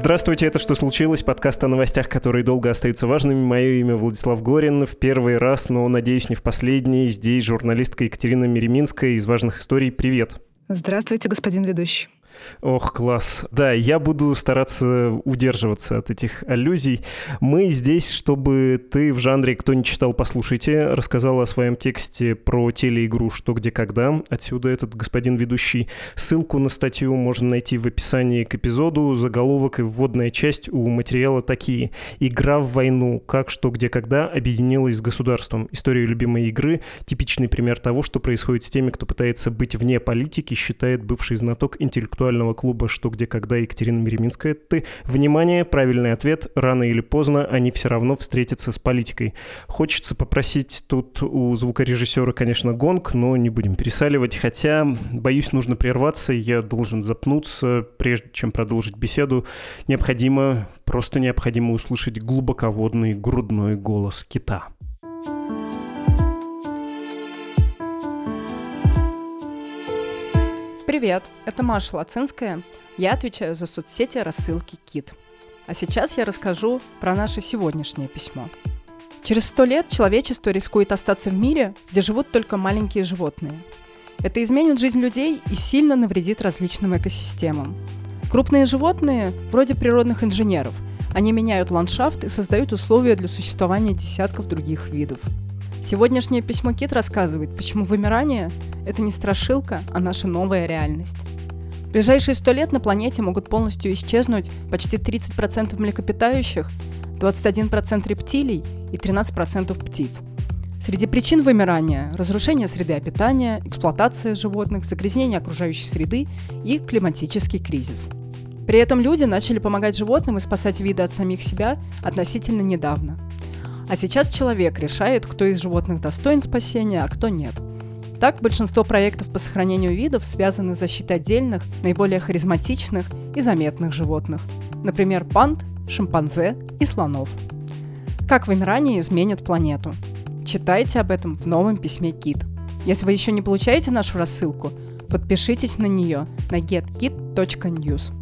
Здравствуйте, это «Что случилось?» Подкаст о новостях, которые долго остаются важными. Мое имя Владислав Горин. В первый раз, но, надеюсь, не в последний. Здесь журналистка Екатерина Мереминская из «Важных историй». Привет. Здравствуйте, господин ведущий. Ох, класс. Да, я буду стараться удерживаться от этих аллюзий. Мы здесь, чтобы ты в жанре «Кто не читал, послушайте» рассказала о своем тексте про телеигру «Что, где, когда». Отсюда этот господин ведущий. Ссылку на статью можно найти в описании к эпизоду. Заголовок и вводная часть у материала такие. «Игра в войну. Как, что, где, когда объединилась с государством». История любимой игры. Типичный пример того, что происходит с теми, кто пытается быть вне политики, считает бывший знаток интеллектуального интеллектуального клуба «Что, где, когда» Екатерина Мереминская. Ты, внимание, правильный ответ. Рано или поздно они все равно встретятся с политикой. Хочется попросить тут у звукорежиссера, конечно, гонг, но не будем пересаливать. Хотя, боюсь, нужно прерваться. Я должен запнуться, прежде чем продолжить беседу. Необходимо, просто необходимо услышать глубоководный грудной голос кита. Привет, это Маша Лацинская. Я отвечаю за соцсети рассылки Кит. А сейчас я расскажу про наше сегодняшнее письмо. Через сто лет человечество рискует остаться в мире, где живут только маленькие животные. Это изменит жизнь людей и сильно навредит различным экосистемам. Крупные животные вроде природных инженеров. Они меняют ландшафт и создают условия для существования десятков других видов – Сегодняшнее письмо Кит рассказывает, почему вымирание – это не страшилка, а наша новая реальность. В ближайшие сто лет на планете могут полностью исчезнуть почти 30% млекопитающих, 21% рептилий и 13% птиц. Среди причин вымирания – разрушение среды обитания, эксплуатация животных, загрязнение окружающей среды и климатический кризис. При этом люди начали помогать животным и спасать виды от самих себя относительно недавно – а сейчас человек решает, кто из животных достоин спасения, а кто нет. Так, большинство проектов по сохранению видов связаны с защитой отдельных, наиболее харизматичных и заметных животных. Например, панд, шимпанзе и слонов. Как вымирание изменит планету? Читайте об этом в новом письме Кит. Если вы еще не получаете нашу рассылку, подпишитесь на нее на getkit.news.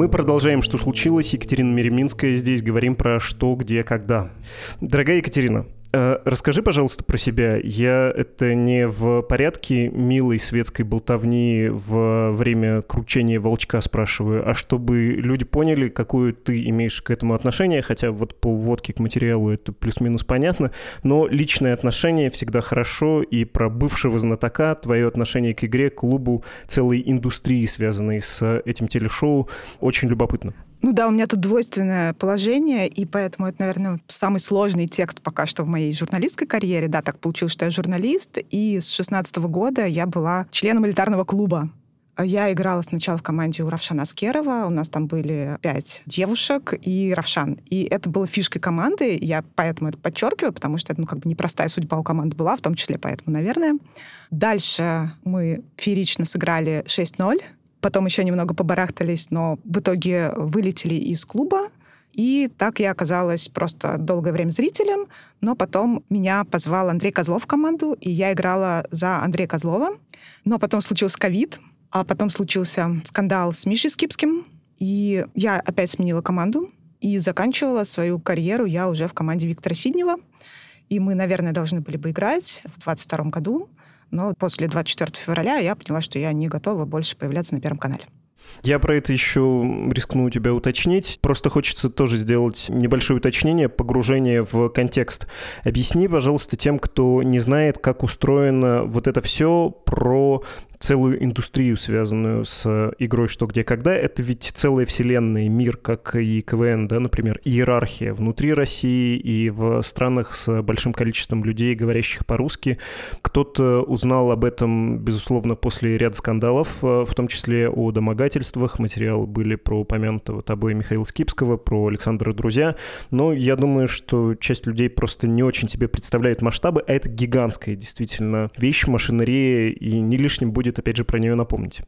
Мы продолжаем «Что случилось?». Екатерина Мереминская здесь. Говорим про что, где, когда. Дорогая Екатерина, расскажи, пожалуйста, про себя. Я это не в порядке милой светской болтовни в время кручения волчка спрашиваю, а чтобы люди поняли, какую ты имеешь к этому отношение, хотя вот по вводке к материалу это плюс-минус понятно, но личное отношение всегда хорошо, и про бывшего знатока, твое отношение к игре, к клубу, целой индустрии, связанной с этим телешоу, очень любопытно. Ну да, у меня тут двойственное положение, и поэтому это, наверное, самый сложный текст пока что в моей журналистской карьере. Да, так получилось, что я журналист, и с 16 года я была членом элитарного клуба. Я играла сначала в команде у Равшана Аскерова. У нас там были пять девушек и Равшан. И это было фишкой команды. Я поэтому это подчеркиваю, потому что это ну, как бы непростая судьба у команды была, в том числе поэтому, наверное. Дальше мы феерично сыграли 6-0 Потом еще немного побарахтались, но в итоге вылетели из клуба. И так я оказалась просто долгое время зрителем, но потом меня позвал Андрей Козлов в команду, и я играла за Андрея Козлова. Но потом случился ковид, а потом случился скандал с Мишей Скипским, и я опять сменила команду, и заканчивала свою карьеру я уже в команде Виктора Сиднева. И мы, наверное, должны были бы играть в 22 году. Но после 24 февраля я поняла, что я не готова больше появляться на Первом канале. Я про это еще рискну у тебя уточнить. Просто хочется тоже сделать небольшое уточнение, погружение в контекст. Объясни, пожалуйста, тем, кто не знает, как устроено вот это все про целую индустрию, связанную с игрой «Что, где, когда». Это ведь целая вселенная, мир, как и КВН, да, например, иерархия внутри России и в странах с большим количеством людей, говорящих по-русски. Кто-то узнал об этом, безусловно, после ряда скандалов, э, в том числе о домогательствах. Материалы были про упомянутого тобой Михаила Скипского, про Александра Друзья. Но я думаю, что часть людей просто не очень себе представляет масштабы, а это гигантская действительно вещь, машинерия, и не лишним будет будет, опять же, про нее напомнить.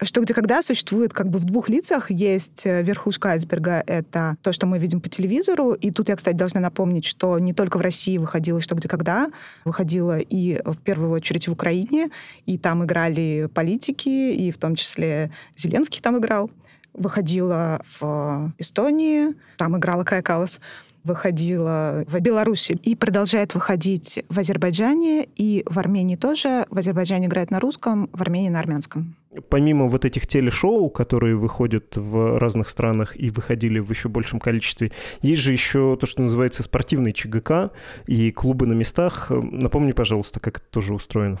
Что где когда существует как бы в двух лицах. Есть э, верхушка айсберга, это то, что мы видим по телевизору. И тут я, кстати, должна напомнить, что не только в России выходило «Что где когда», выходило и в первую очередь в Украине, и там играли политики, и в том числе Зеленский там играл. Выходила в Эстонии, там играла Кая Калас выходила в Беларуси и продолжает выходить в Азербайджане и в Армении тоже. В Азербайджане играет на русском, в Армении на армянском. Помимо вот этих телешоу, которые выходят в разных странах и выходили в еще большем количестве, есть же еще то, что называется спортивный ЧГК и клубы на местах. Напомни, пожалуйста, как это тоже устроено.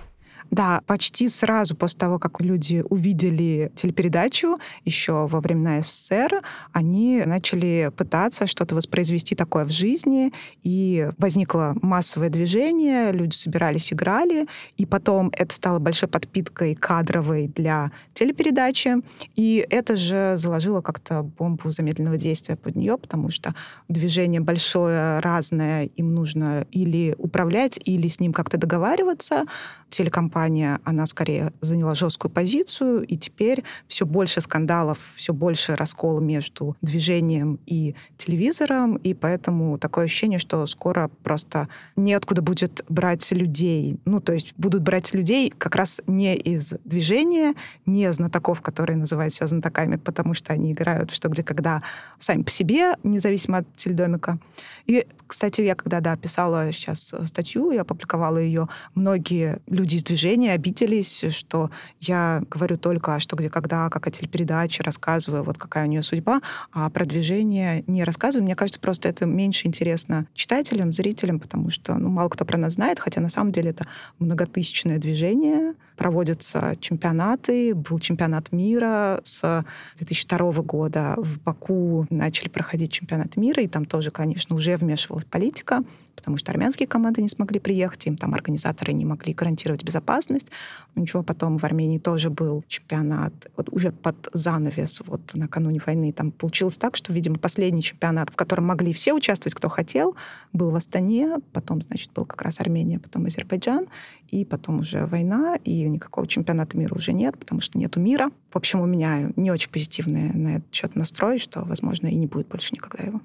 Да, почти сразу после того, как люди увидели телепередачу, еще во времена СССР, они начали пытаться что-то воспроизвести такое в жизни, и возникло массовое движение, люди собирались, играли, и потом это стало большой подпиткой кадровой для телепередачи, и это же заложило как-то бомбу замедленного действия под нее, потому что движение большое, разное, им нужно или управлять, или с ним как-то договариваться. Телекомпания компания, она скорее заняла жесткую позицию, и теперь все больше скандалов, все больше раскола между движением и телевизором, и поэтому такое ощущение, что скоро просто неоткуда будет брать людей. Ну, то есть будут брать людей как раз не из движения, не знатоков, которые называют себя знатоками, потому что они играют что, где, когда сами по себе, независимо от теледомика. И, кстати, я когда, да, писала сейчас статью, я опубликовала ее, многие люди из движения движения обиделись, что я говорю только что, где, когда, как о телепередаче, рассказываю, вот какая у нее судьба, а про движение не рассказываю. Мне кажется, просто это меньше интересно читателям, зрителям, потому что ну, мало кто про нас знает, хотя на самом деле это многотысячное движение, проводятся чемпионаты. Был чемпионат мира с 2002 года. В Баку начали проходить чемпионат мира, и там тоже, конечно, уже вмешивалась политика потому что армянские команды не смогли приехать, им там организаторы не могли гарантировать безопасность. Ничего, потом в Армении тоже был чемпионат, вот уже под занавес, вот накануне войны. Там получилось так, что, видимо, последний чемпионат, в котором могли все участвовать, кто хотел, был в Астане, потом, значит, был как раз Армения, потом Азербайджан, и потом уже война, и никакого чемпионата мира уже нет, потому что нету мира. В общем, у меня не очень позитивный на этот счет настрой, что, возможно, и не будет больше никогда его.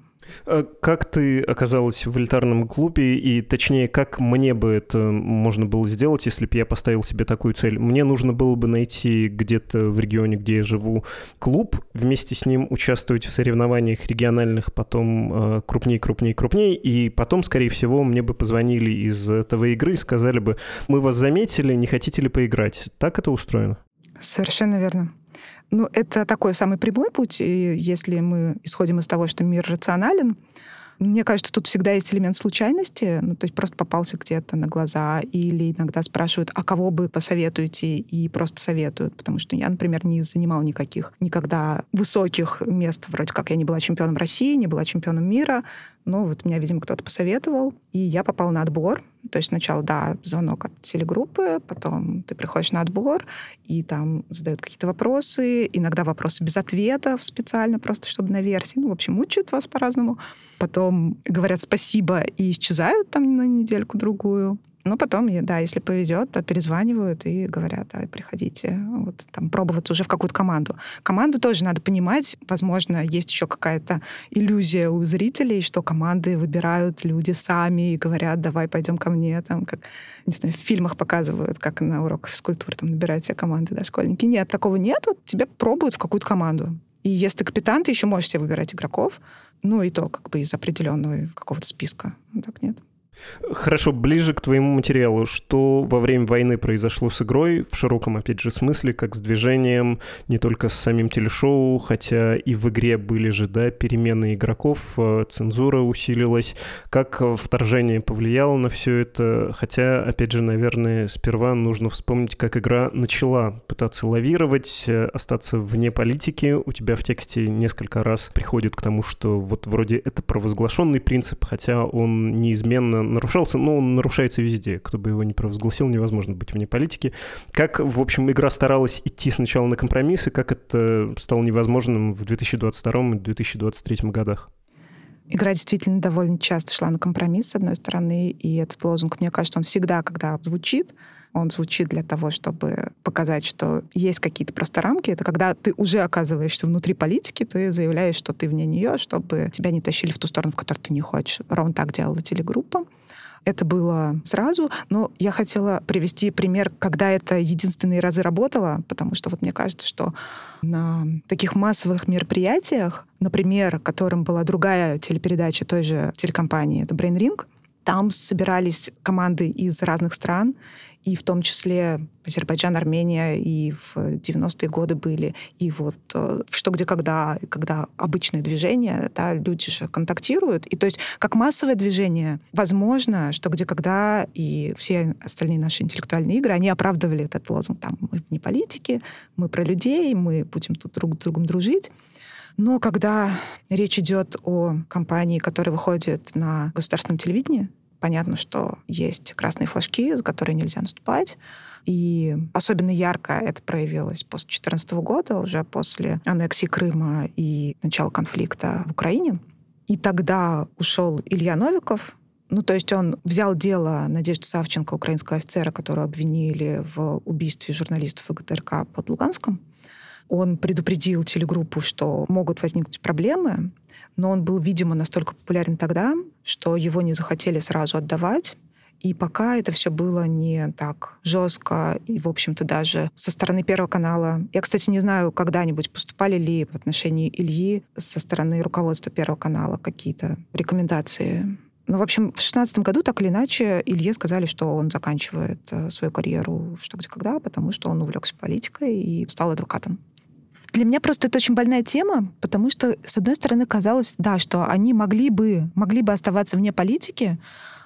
А как ты оказалась в элитарном клубе, и точнее, как мне бы это можно было сделать, если бы я поставил себе такую цель? Мне нужно было бы найти где-то в регионе, где я живу, клуб, вместе с ним участвовать в соревнованиях региональных, потом крупнее, крупнее, крупнее, и потом, скорее всего, мне бы позвонили из ТВ-игры и сказали бы, мы вас заметили, не хотите ли поиграть? Так это устроено? Совершенно верно. Ну, это такой самый прямой путь, и если мы исходим из того, что мир рационален, мне кажется, тут всегда есть элемент случайности, ну, то есть просто попался где-то на глаза, или иногда спрашивают, а кого бы посоветуете, и просто советуют, потому что я, например, не занимала никаких никогда высоких мест, вроде как я не была чемпионом России, не была чемпионом мира, но вот меня, видимо, кто-то посоветовал, и я попала на отбор, то есть сначала, да, звонок от телегруппы, потом ты приходишь на отбор, и там задают какие-то вопросы, иногда вопросы без ответов специально, просто чтобы на версии. Ну, в общем, мучают вас по-разному. Потом говорят спасибо и исчезают там на недельку-другую. Но потом, да, если повезет, то перезванивают и говорят, а, приходите, вот там пробоваться уже в какую-то команду. Команду тоже надо понимать. Возможно, есть еще какая-то иллюзия у зрителей, что команды выбирают люди сами и говорят, давай пойдем ко мне, там, как, не знаю, в фильмах показывают, как на уроках физкультуры там набирают себе команды, да, школьники. Нет, такого нет. Вот тебя пробуют в какую-то команду. И если ты капитан, ты еще можешь себе выбирать игроков, ну и то как бы из определенного какого-то списка. Так нет. Хорошо, ближе к твоему материалу. Что во время войны произошло с игрой, в широком, опять же, смысле, как с движением, не только с самим телешоу, хотя и в игре были же, да, перемены игроков, э, цензура усилилась. Как вторжение повлияло на все это? Хотя, опять же, наверное, сперва нужно вспомнить, как игра начала пытаться лавировать, э, остаться вне политики. У тебя в тексте несколько раз приходит к тому, что вот вроде это провозглашенный принцип, хотя он неизменно нарушался, но он нарушается везде. Кто бы его не провозгласил, невозможно быть вне политики. Как, в общем, игра старалась идти сначала на компромиссы, как это стало невозможным в 2022 и 2023 годах? Игра действительно довольно часто шла на компромисс, с одной стороны, и этот лозунг, мне кажется, он всегда, когда звучит, Он звучит для того, чтобы показать, что есть какие-то просто рамки. Это когда ты уже оказываешься внутри политики, ты заявляешь, что ты вне нее, чтобы тебя не тащили в ту сторону, в которую ты не хочешь. Ровно так делала телегруппа. Это было сразу, но я хотела привести пример, когда это единственные разы работало, потому что вот мне кажется, что на таких массовых мероприятиях, например, которым была другая телепередача той же телекомпании, это Brain Ring, там собирались команды из разных стран, и в том числе Азербайджан, Армения, и в 90-е годы были, и вот э, что, где, когда, когда обычное движение, да, люди же контактируют. И то есть как массовое движение, возможно, что, где, когда, и все остальные наши интеллектуальные игры, они оправдывали этот лозунг, там, мы не политики, мы про людей, мы будем тут друг с другом дружить. Но когда речь идет о компании, которая выходит на государственном телевидении, понятно, что есть красные флажки, за которые нельзя наступать. И особенно ярко это проявилось после 2014 года, уже после аннексии Крыма и начала конфликта в Украине. И тогда ушел Илья Новиков, ну, то есть он взял дело Надежды Савченко, украинского офицера, которого обвинили в убийстве журналистов ВГТРК под Луганском. Он предупредил телегруппу, что могут возникнуть проблемы, но он был, видимо, настолько популярен тогда, что его не захотели сразу отдавать. И пока это все было не так жестко, и, в общем-то, даже со стороны Первого канала. Я, кстати, не знаю, когда-нибудь поступали ли в отношении Ильи со стороны руководства Первого канала какие-то рекомендации. Ну, в общем, в шестнадцатом году, так или иначе, Илье сказали, что он заканчивает э, свою карьеру что где когда, потому что он увлекся политикой и стал адвокатом. Для меня просто это очень больная тема, потому что, с одной стороны, казалось, да, что они могли бы, могли бы оставаться вне политики,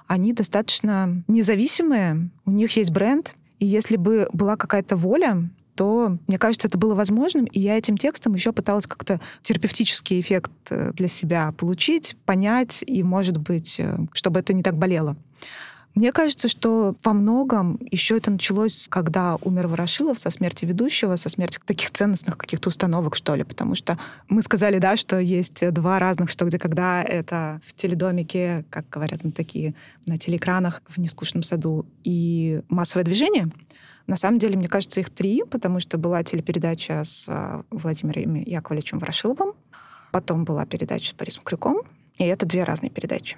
они достаточно независимые, у них есть бренд, и если бы была какая-то воля, то, мне кажется, это было возможным, и я этим текстом еще пыталась как-то терапевтический эффект э, для себя получить, понять, и, может быть, э, чтобы это не так болело. Мне кажется, что во многом еще это началось, когда умер Ворошилов со смерти ведущего, со смерти таких ценностных каких-то установок, что ли, потому что мы сказали, да, что есть два разных «что, где, когда». Это в теледомике, как говорят на такие, на телеэкранах, в «Нескучном саду» и «Массовое движение». На самом деле, мне кажется, их три, потому что была телепередача с а, Владимиром Яковлевичем Ворошиловым, потом была передача с Борисом Крюком, и это две разные передачи.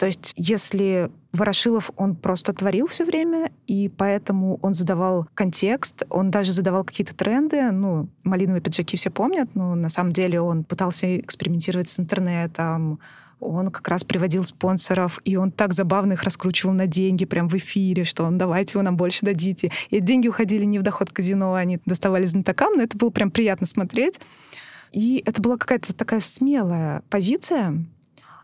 То есть если Ворошилов, он просто творил все время, и поэтому он задавал контекст, он даже задавал какие-то тренды. Ну, малиновые пиджаки все помнят, но на самом деле он пытался экспериментировать с интернетом, он как раз приводил спонсоров, и он так забавно их раскручивал на деньги прям в эфире, что он давайте вы нам больше дадите. И деньги уходили не в доход казино, они доставали знатокам, но это было прям приятно смотреть. И это была какая-то такая смелая позиция,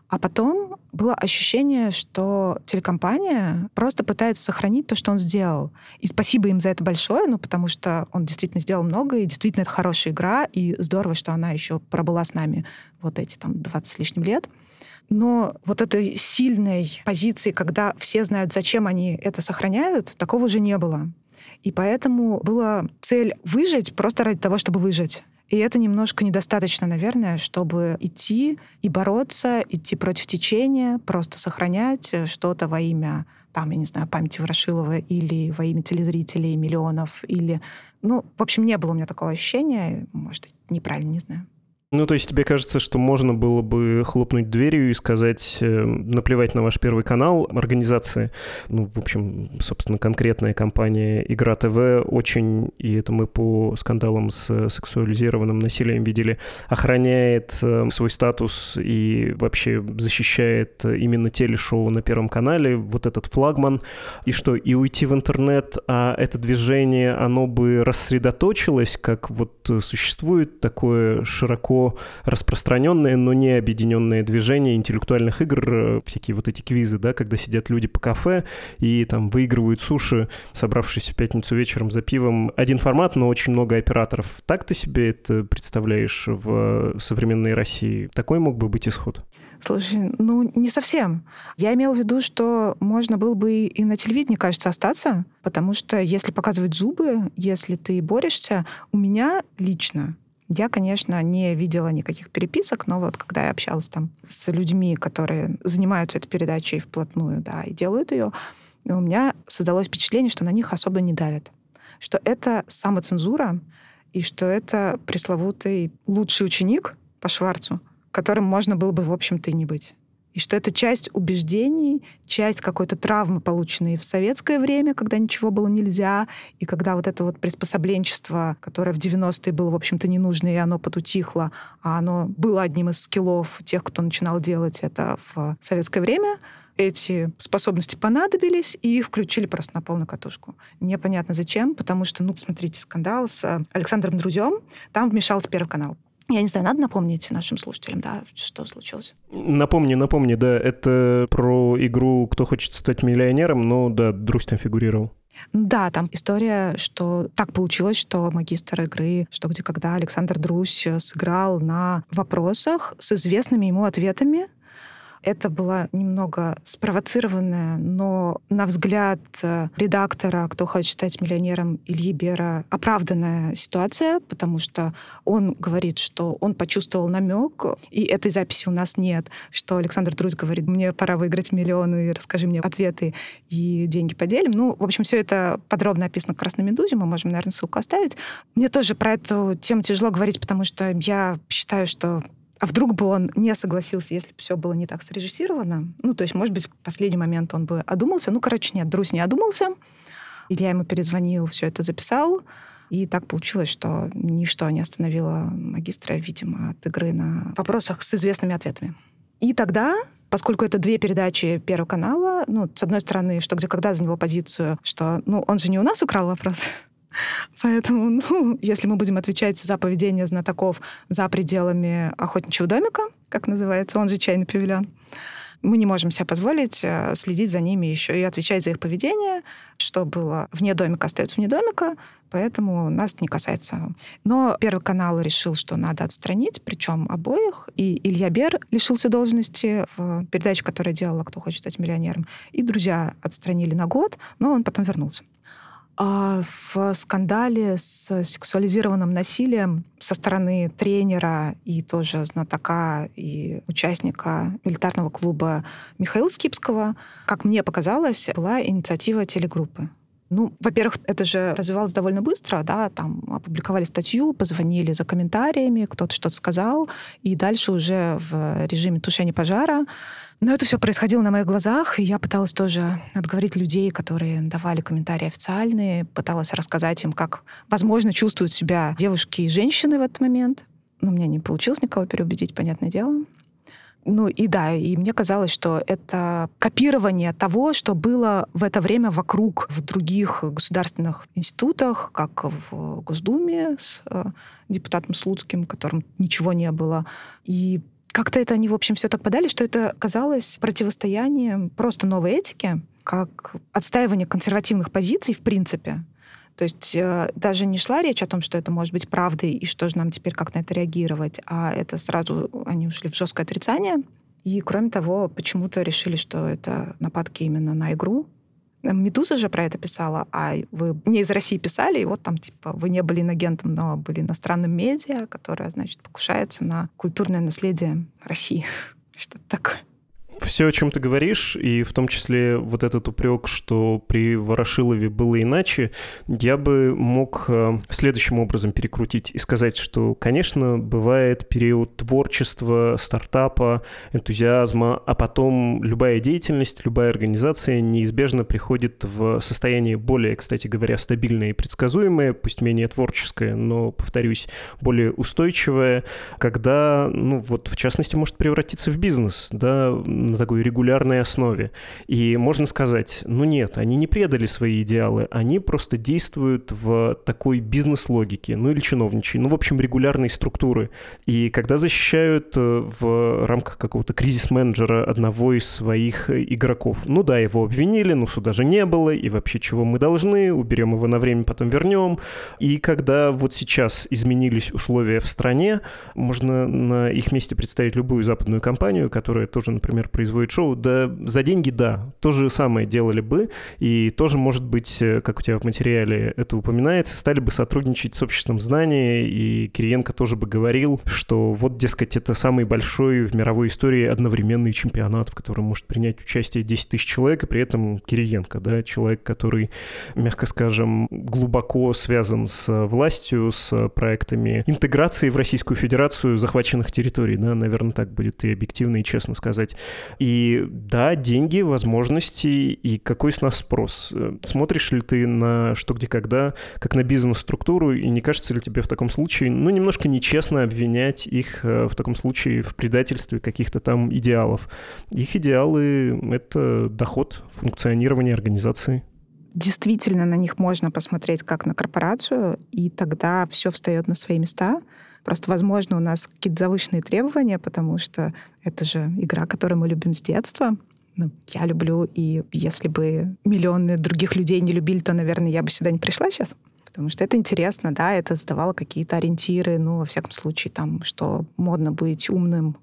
а потом было ощущение, что телекомпания просто пытается сохранить то, что он сделал. И спасибо им за это большое, ну, потому что он действительно сделал много, и действительно это хорошая игра, и здорово, что она еще пробыла с нами вот эти там 20 с лишним лет. Но вот этой сильной позиции, когда все знают, зачем они это сохраняют, такого уже не было. И поэтому была цель выжить просто ради того, чтобы выжить. И это немножко недостаточно, наверное, чтобы идти и бороться, идти против течения, просто сохранять э, что-то во имя там, я не знаю, памяти Ворошилова или во имя телезрителей миллионов, или... Ну, в общем, не было у меня такого ощущения. Может, неправильно, не знаю. Ну, то есть тебе кажется, что можно было бы хлопнуть дверью и сказать, э, наплевать на ваш первый канал, организации, ну, в общем, собственно, конкретная компания «Игра ТВ» очень, и это мы по скандалам с сексуализированным насилием видели, охраняет э, свой статус и вообще защищает именно телешоу на Первом канале, вот этот флагман, и что, и уйти в интернет, а это движение, оно бы рассредоточилось, как вот существует такое широко распространенные, но не объединенные движения интеллектуальных игр, э, всякие вот эти квизы, да, когда сидят люди по кафе и там выигрывают суши, собравшись в пятницу вечером за пивом. Один формат, но очень много операторов. Так ты себе это представляешь в современной России? Такой мог бы быть исход? Слушай, ну не совсем. Я имела в виду, что можно было бы и на телевидении, кажется, остаться, потому что если показывать зубы, если ты борешься, у меня лично я, конечно, не видела никаких переписок, но вот когда я общалась там с людьми, которые занимаются этой передачей вплотную, да, и делают ее, у меня создалось впечатление, что на них особо не давят. Что это самоцензура, и что это пресловутый лучший ученик по Шварцу, которым можно было бы, в общем-то, и не быть и что это часть убеждений, часть какой-то травмы, полученной в советское время, когда ничего было нельзя, и когда вот это вот приспособленчество, которое в 90-е было, в общем-то, не нужно, и оно потутихло, а оно было одним из скиллов тех, кто начинал делать это в советское время, эти способности понадобились, и их включили просто на полную катушку. Непонятно зачем, потому что, ну, смотрите, скандал с Александром Друзем, там вмешался Первый канал. Я не знаю, надо напомнить нашим слушателям, да, что случилось? Напомни, напомни, да, это про игру «Кто хочет стать миллионером», но, да, Друзь там фигурировал. Да, там история, что так получилось, что магистр игры «Что, где, когда» Александр Друзь сыграл на вопросах с известными ему ответами это была немного спровоцированная, но на взгляд э, редактора, кто хочет стать миллионером Ильи Бера, оправданная ситуация, потому что он говорит, что он почувствовал намек, и этой записи у нас нет, что Александр Друзь говорит, мне пора выиграть миллионы, расскажи мне ответы, и деньги поделим. Ну, в общем, все это подробно описано в «Красной медузе», мы можем, наверное, ссылку оставить. Мне тоже про эту тему тяжело говорить, потому что я считаю, что а вдруг бы он не согласился, если бы все было не так срежиссировано? Ну, то есть, может быть, в последний момент он бы одумался. Ну, короче, нет, Друзь не одумался. Илья ему перезвонил, все это записал. И так получилось, что ничто не остановило магистра, видимо, от игры на вопросах с известными ответами. И тогда Поскольку это две передачи Первого канала, ну, с одной стороны, что где когда заняла позицию, что, ну, он же не у нас украл вопрос, Поэтому, ну, если мы будем отвечать за поведение знатоков за пределами охотничьего домика, как называется, он же чайный павильон, мы не можем себе позволить э, следить за ними еще и отвечать за их поведение. Что было вне домика, остается вне домика, поэтому нас это не касается. Но Первый канал решил, что надо отстранить, причем обоих. И Илья Бер лишился должности в передаче, которая делала «Кто хочет стать миллионером». И друзья отстранили на год, но он потом вернулся. А в скандале с сексуализированным насилием со стороны тренера и тоже знатока и участника милитарного клуба Михаила Скипского, как мне показалось, была инициатива телегруппы. Ну, во-первых, это же развивалось довольно быстро, да, там опубликовали статью, позвонили за комментариями, кто-то что-то сказал, и дальше уже в режиме тушения пожара но это все происходило на моих глазах, и я пыталась тоже отговорить людей, которые давали комментарии официальные, пыталась рассказать им, как, возможно, чувствуют себя девушки и женщины в этот момент. Но у меня не получилось никого переубедить, понятное дело. Ну и да, и мне казалось, что это копирование того, что было в это время вокруг в других государственных институтах, как в Госдуме с э, депутатом Слуцким, которым ничего не было. И как-то это они, в общем, все так подали, что это казалось противостоянием просто новой этики, как отстаивание консервативных позиций в принципе. То есть э, даже не шла речь о том, что это может быть правдой и что же нам теперь как на это реагировать, а это сразу они ушли в жесткое отрицание. И кроме того, почему-то решили, что это нападки именно на игру, Медуза же про это писала, а вы не из России писали, и вот там, типа, вы не были инагентом, но были иностранным медиа, которое, значит, покушается на культурное наследие России. Что-то такое все, о чем ты говоришь, и в том числе вот этот упрек, что при Ворошилове было иначе, я бы мог э, следующим образом перекрутить и сказать, что, конечно, бывает период творчества, стартапа, энтузиазма, а потом любая деятельность, любая организация неизбежно приходит в состояние более, кстати говоря, стабильное и предсказуемое, пусть менее творческое, но, повторюсь, более устойчивое, когда, ну вот, в частности, может превратиться в бизнес, да, на такой регулярной основе. И можно сказать, ну нет, они не предали свои идеалы, они просто действуют в такой бизнес-логике, ну или чиновничьей, ну в общем регулярной структуры. И когда защищают э, в рамках какого-то кризис-менеджера одного из своих игроков, ну да, его обвинили, но суда же не было, и вообще чего мы должны, уберем его на время, потом вернем. И когда вот сейчас изменились условия в стране, можно на их месте представить любую западную компанию, которая тоже, например, производит шоу. Да, за деньги, да, то же самое делали бы, и тоже, может быть, э, как у тебя в материале это упоминается, стали бы сотрудничать с обществом знания, и Кириенко тоже бы говорил, что вот, дескать, это самый большой в мировой истории одновременный чемпионат, в котором может принять участие 10 тысяч человек, и при этом Кириенко, да, человек, который, мягко скажем, глубоко связан с властью, с проектами интеграции в Российскую Федерацию захваченных территорий, да, наверное, так будет и объективно, и честно сказать. И да, деньги, возможности, и какой с нас спрос. Смотришь ли ты на что, где, когда, как на бизнес-структуру, и не кажется ли тебе в таком случае, ну, немножко нечестно обвинять их э, в таком случае в предательстве каких-то там идеалов? Их идеалы — это доход, функционирование организации действительно на них можно посмотреть как на корпорацию, и тогда все встает на свои места. Просто, возможно, у нас какие-то завышенные требования, потому что это же игра, которую мы любим с детства. Ну, я люблю, и если бы миллионы других людей не любили, то, наверное, я бы сюда не пришла сейчас. Потому что это интересно, да, это задавало какие-то ориентиры, ну, во всяком случае, там, что модно быть умным,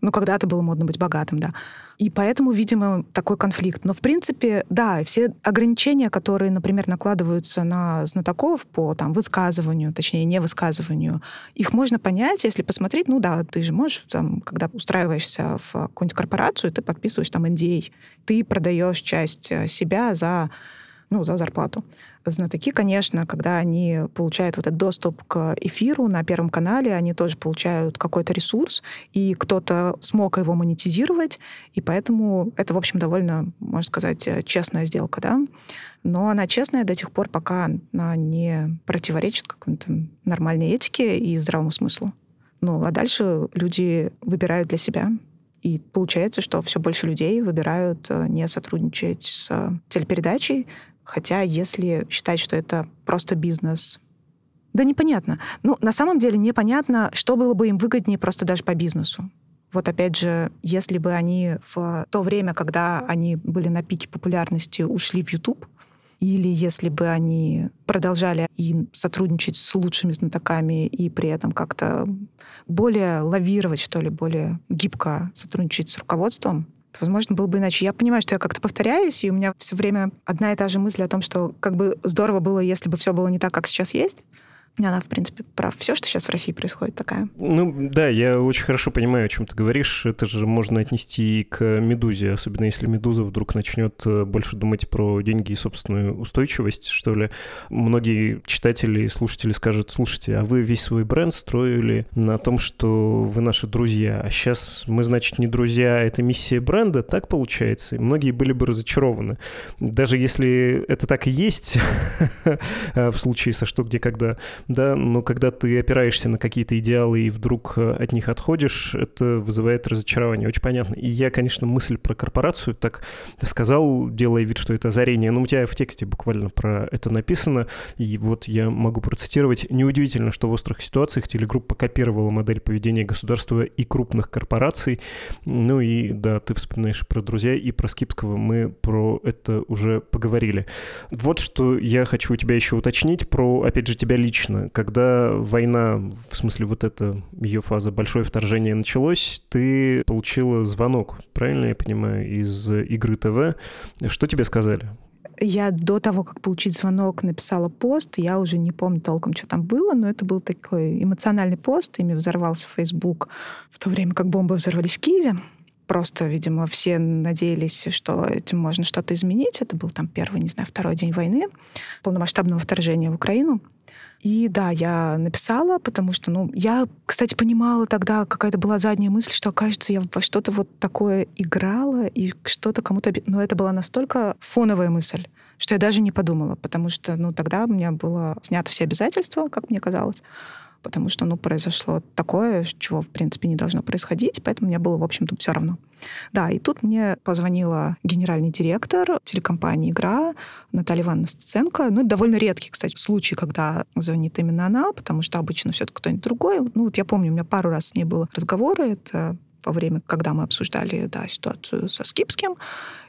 ну, когда-то было модно быть богатым, да. И поэтому, видимо, такой конфликт. Но, в принципе, да, все ограничения, которые, например, накладываются на знатоков по там, высказыванию, точнее, не высказыванию, их можно понять, если посмотреть, ну да, ты же можешь, там, когда устраиваешься в какую-нибудь корпорацию, ты подписываешь там NDA, ты продаешь часть э, себя за ну, за зарплату. Знатоки, конечно, когда они получают вот этот доступ к эфиру на Первом канале, они тоже получают какой-то ресурс, и кто-то смог его монетизировать, и поэтому это, в общем, довольно, можно сказать, честная сделка, да. Но она честная до тех пор, пока она не противоречит какой-то нормальной этике и здравому смыслу. Ну, а дальше люди выбирают для себя. И получается, что все больше людей выбирают э, не сотрудничать с телепередачей, Хотя, если считать, что это просто бизнес, да непонятно. Ну, на самом деле непонятно, что было бы им выгоднее просто даже по бизнесу. Вот опять же, если бы они в то время, когда они были на пике популярности, ушли в YouTube, или если бы они продолжали и сотрудничать с лучшими знатоками и при этом как-то более лавировать, что ли, более гибко сотрудничать с руководством, возможно, было бы иначе. Я понимаю, что я как-то повторяюсь, и у меня все время одна и та же мысль о том, что как бы здорово было, если бы все было не так, как сейчас есть. Она, в принципе, прав. Все, что сейчас в России происходит, такая. Ну, да, я очень хорошо понимаю, о чем ты говоришь. Это же можно отнести и к «Медузе», особенно если «Медуза» вдруг начнет э, больше думать про деньги и собственную устойчивость, что ли. Многие читатели и слушатели скажут, слушайте, а вы весь свой бренд строили на том, что вы наши друзья, а сейчас мы, значит, не друзья, а это миссия бренда, так получается? И многие были бы разочарованы. Даже если это так и есть в случае со «Что, где, когда», да, но когда ты опираешься на какие-то идеалы и вдруг э, от них отходишь, это вызывает разочарование. Очень понятно. И я, конечно, мысль про корпорацию так сказал, делая вид, что это озарение. Но у тебя в тексте буквально про это написано, и вот я могу процитировать. Неудивительно, что в острых ситуациях телегруппа копировала модель поведения государства и крупных корпораций. Ну и да, ты вспоминаешь про друзья и про Скипского. Мы про это уже поговорили. Вот что я хочу у тебя еще уточнить про, опять же, тебя лично когда война, в смысле вот эта ее фаза, большое вторжение началось, ты получила звонок, правильно я понимаю, из игры ТВ. Что тебе сказали? Я до того, как получить звонок, написала пост. Я уже не помню толком, что там было, но это был такой эмоциональный пост. Ими взорвался Facebook в то время, как бомбы взорвались в Киеве. Просто, видимо, все надеялись, что этим можно что-то изменить. Это был там первый, не знаю, второй день войны, полномасштабного вторжения в Украину. И да, я написала, потому что, ну, я, кстати, понимала тогда, какая-то была задняя мысль, что, кажется, я во что-то вот такое играла и что-то кому-то... Но это была настолько фоновая мысль, что я даже не подумала, потому что, ну, тогда у меня было снято все обязательства, как мне казалось потому что, ну, произошло такое, чего, в принципе, не должно происходить, поэтому мне было, в общем-то, все равно. Да, и тут мне позвонила генеральный директор телекомпании «Игра» Наталья Ивановна Стеценко. Ну, это довольно редкий, кстати, случай, когда звонит именно она, потому что обычно все-таки кто-нибудь другой. Ну, вот я помню, у меня пару раз с ней было разговоры, это во время, когда мы обсуждали, да, ситуацию со Скипским,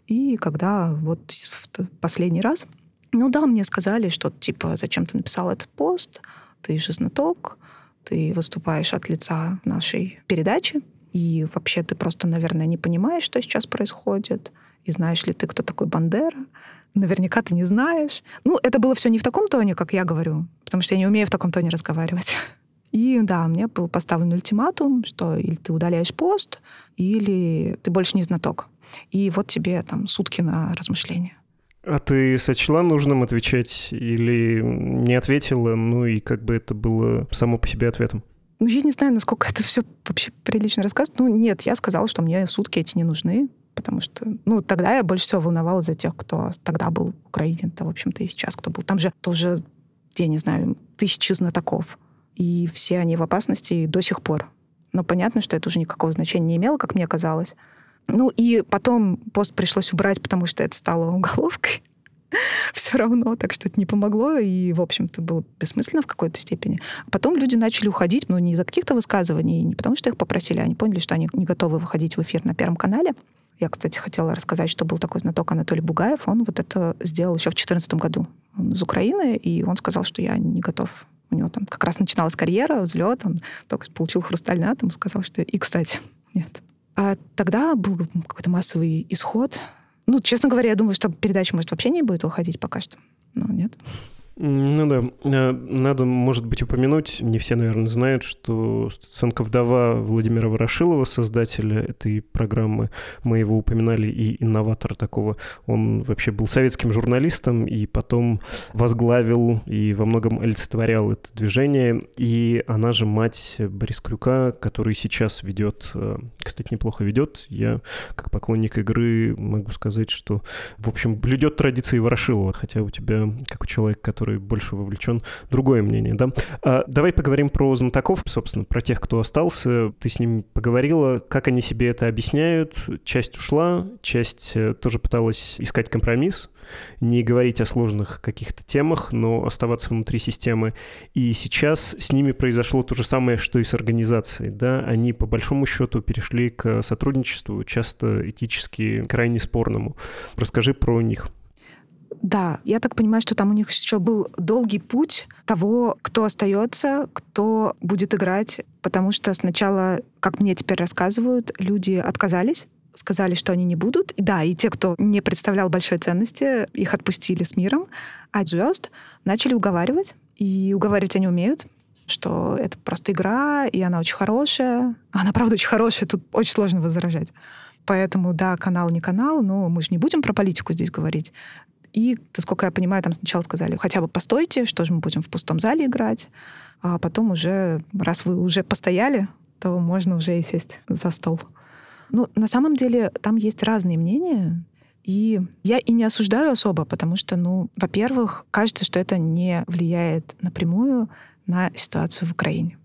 и когда вот в последний раз ну да, мне сказали, что типа, зачем ты написал этот пост, ты же знаток, ты выступаешь от лица нашей передачи, и вообще ты просто, наверное, не понимаешь, что сейчас происходит, и знаешь ли ты, кто такой Бандера, наверняка ты не знаешь. Ну, это было все не в таком тоне, как я говорю, потому что я не умею в таком тоне разговаривать. И да, мне был поставлен ультиматум, что или ты удаляешь пост, или ты больше не знаток. И вот тебе там сутки на размышления. А ты сочла нужным отвечать или не ответила, ну и как бы это было само по себе ответом? Ну, я не знаю, насколько это все вообще прилично рассказывать. Ну, нет, я сказала, что мне сутки эти не нужны, потому что, ну, тогда я больше всего волновалась за тех, кто тогда был в Украине, да, в общем-то, и сейчас кто был. Там же тоже, я не знаю, тысячи знатоков, и все они в опасности до сих пор. Но понятно, что это уже никакого значения не имело, как мне казалось. Ну и потом пост пришлось убрать, потому что это стало уголовкой. Все равно, так что это не помогло, и, в общем-то, было бессмысленно в какой-то степени. Потом люди начали уходить, ну, не из-за каких-то высказываний, не потому что их попросили, они поняли, что они не готовы выходить в эфир на Первом канале. Я, кстати, хотела рассказать, что был такой знаток Анатолий Бугаев. Он вот это сделал еще в 2014 году. Он из Украины, и он сказал, что я не готов. У него там как раз начиналась карьера, взлет, он только получил хрустальный атом, сказал, что... И, кстати, нет. А тогда был какой-то массовый исход. Ну, честно говоря, я думала, что передача, может, вообще не будет выходить пока что. Но нет. Ну да, э, надо, может быть, упомянуть, не все, наверное, знают, что сценка «Вдова» Владимира Ворошилова, создателя этой программы, мы его упоминали, и инноватор такого, он вообще был советским журналистом и потом возглавил и во многом олицетворял это движение, и она же мать Борис Крюка, который сейчас ведет, э, кстати, неплохо ведет, я как поклонник игры могу сказать, что, в общем, блюдет традиции Ворошилова, хотя у тебя, как у человека, который который больше вовлечен, другое мнение, да? А, давай поговорим про знатоков, собственно, про тех, кто остался. Ты с ними поговорила, как они себе это объясняют. Часть ушла, часть э, тоже пыталась искать компромисс, не говорить о сложных каких-то темах, но оставаться внутри системы. И сейчас с ними произошло то же самое, что и с организацией. Да? Они, по большому счету, перешли к сотрудничеству, часто этически крайне спорному. Расскажи про них. Да, я так понимаю, что там у них еще был долгий путь того, кто остается, кто будет играть, потому что сначала, как мне теперь рассказывают, люди отказались сказали, что они не будут. И да, и те, кто не представлял большой ценности, их отпустили с миром. А звезд начали уговаривать. И уговаривать они умеют что это просто игра, и она очень хорошая. Она, правда, очень хорошая, тут очень сложно возражать. Поэтому, да, канал не канал, но мы же не будем про политику здесь говорить. И, насколько я понимаю, там сначала сказали, хотя бы постойте, что же мы будем в пустом зале играть, а потом уже, раз вы уже постояли, то можно уже и сесть за стол. Ну, на самом деле, там есть разные мнения, и я и не осуждаю особо, потому что, ну, во-первых, кажется, что это не влияет напрямую на ситуацию в Украине.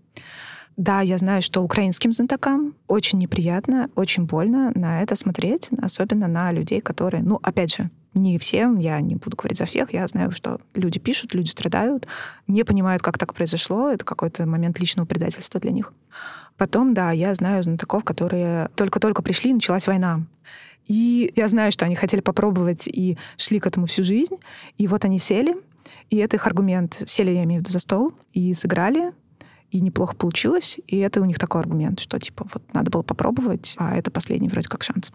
Да, я знаю, что украинским знатокам очень неприятно, очень больно на это смотреть, особенно на людей, которые, ну, опять же, не всем, я не буду говорить за всех, я знаю, что люди пишут, люди страдают, не понимают, как так произошло, это какой-то момент личного предательства для них. Потом, да, я знаю знатоков, которые только-только пришли, началась война. И я знаю, что они хотели попробовать и шли к этому всю жизнь. И вот они сели, и это их аргумент. Сели, я имею в виду, за стол и сыграли, и неплохо получилось. И это у них такой аргумент, что типа вот надо было попробовать, а это последний вроде как шанс.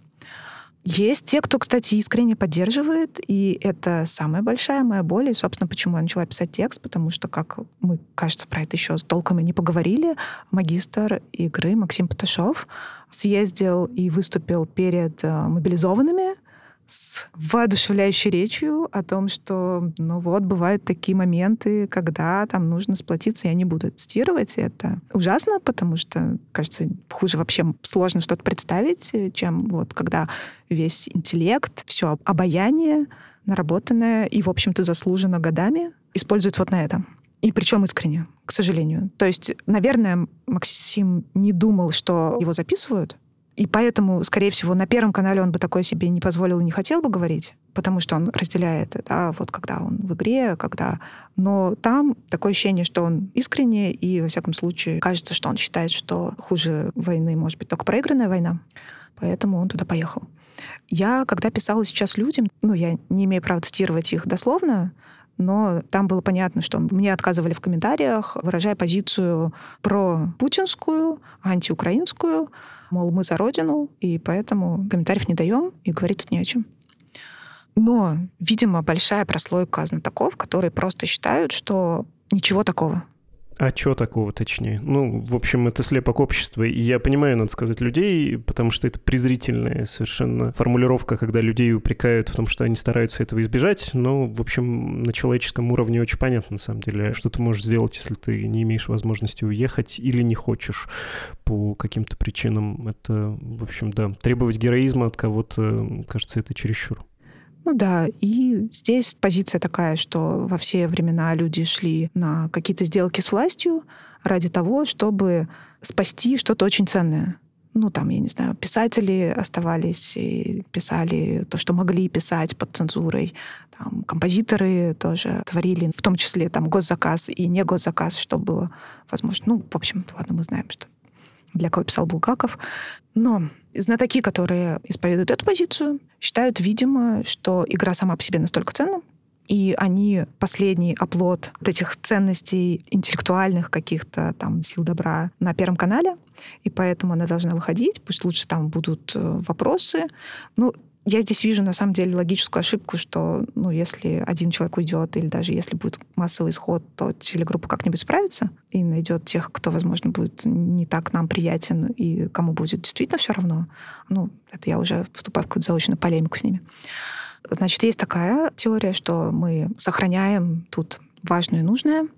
Есть те, кто, кстати, искренне поддерживает, и это самая большая моя боль, и, собственно, почему я начала писать текст, потому что, как мы, кажется, про это еще толком и не поговорили, магистр игры Максим Поташов съездил и выступил перед э, мобилизованными, с воодушевляющей речью о том, что, ну вот, бывают такие моменты, когда там нужно сплотиться. Я не буду цитировать. Это ужасно, потому что, кажется, хуже вообще сложно что-то представить, чем вот когда весь интеллект, все обаяние наработанное и, в общем-то, заслужено годами, используется вот на это. И причем искренне, к сожалению. То есть, наверное, Максим не думал, что его записывают, и поэтому, скорее всего, на Первом канале он бы такое себе не позволил и не хотел бы говорить, потому что он разделяет, да, вот когда он в игре, когда... Но там такое ощущение, что он искренне, и, во всяком случае, кажется, что он считает, что хуже войны может быть только проигранная война. Поэтому он туда поехал. Я, когда писала сейчас людям, ну, я не имею права цитировать их дословно, но там было понятно, что мне отказывали в комментариях, выражая позицию про путинскую, антиукраинскую, мол, мы за родину, и поэтому комментариев не даем, и говорить тут не о чем. Но, видимо, большая прослойка знатоков, которые просто считают, что ничего такого. А что такого, точнее? Ну, в общем, это слепок общества. И я понимаю, надо сказать, людей, потому что это презрительная совершенно формулировка, когда людей упрекают в том, что они стараются этого избежать. Но, в общем, на человеческом уровне очень понятно, на самом деле, что ты можешь сделать, если ты не имеешь возможности уехать или не хочешь по каким-то причинам. Это, в общем, да, требовать героизма от кого-то, кажется, это чересчур. Ну да, и здесь позиция такая, что во все времена люди шли на какие-то сделки с властью ради того, чтобы спасти что-то очень ценное. Ну, там, я не знаю, писатели оставались и писали то, что могли писать под цензурой. Там, композиторы тоже творили, в том числе там госзаказ и не госзаказ, что было возможно. Ну, в общем, ладно, мы знаем, что для кого писал Булгаков. Но знатоки, которые исповедуют эту позицию, считают, видимо, что игра сама по себе настолько ценна, и они последний оплот вот этих ценностей интеллектуальных каких-то там сил добра на Первом канале, и поэтому она должна выходить, пусть лучше там будут э, вопросы. Ну, я здесь вижу, на самом деле, логическую ошибку, что, ну, если один человек уйдет, или даже если будет массовый исход, то телегруппа как-нибудь справится и найдет тех, кто, возможно, будет не так нам приятен и кому будет действительно все равно. Ну, это я уже вступаю в какую-то заочную полемику с ними. Значит, есть такая теория, что мы сохраняем тут важное и нужное.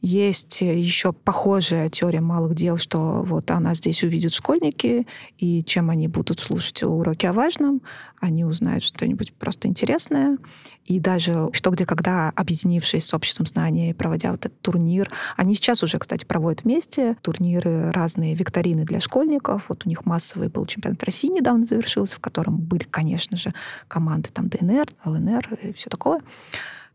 Есть еще похожая теория малых дел, что вот она здесь увидят школьники, и чем они будут слушать уроки о важном, они узнают что-нибудь просто интересное. И даже что, где, когда, объединившись с обществом знаний, проводя вот этот турнир, они сейчас уже, кстати, проводят вместе турниры, разные викторины для школьников. Вот у них массовый был чемпионат России недавно завершился, в котором были, конечно же, команды там ДНР, ЛНР и все такое.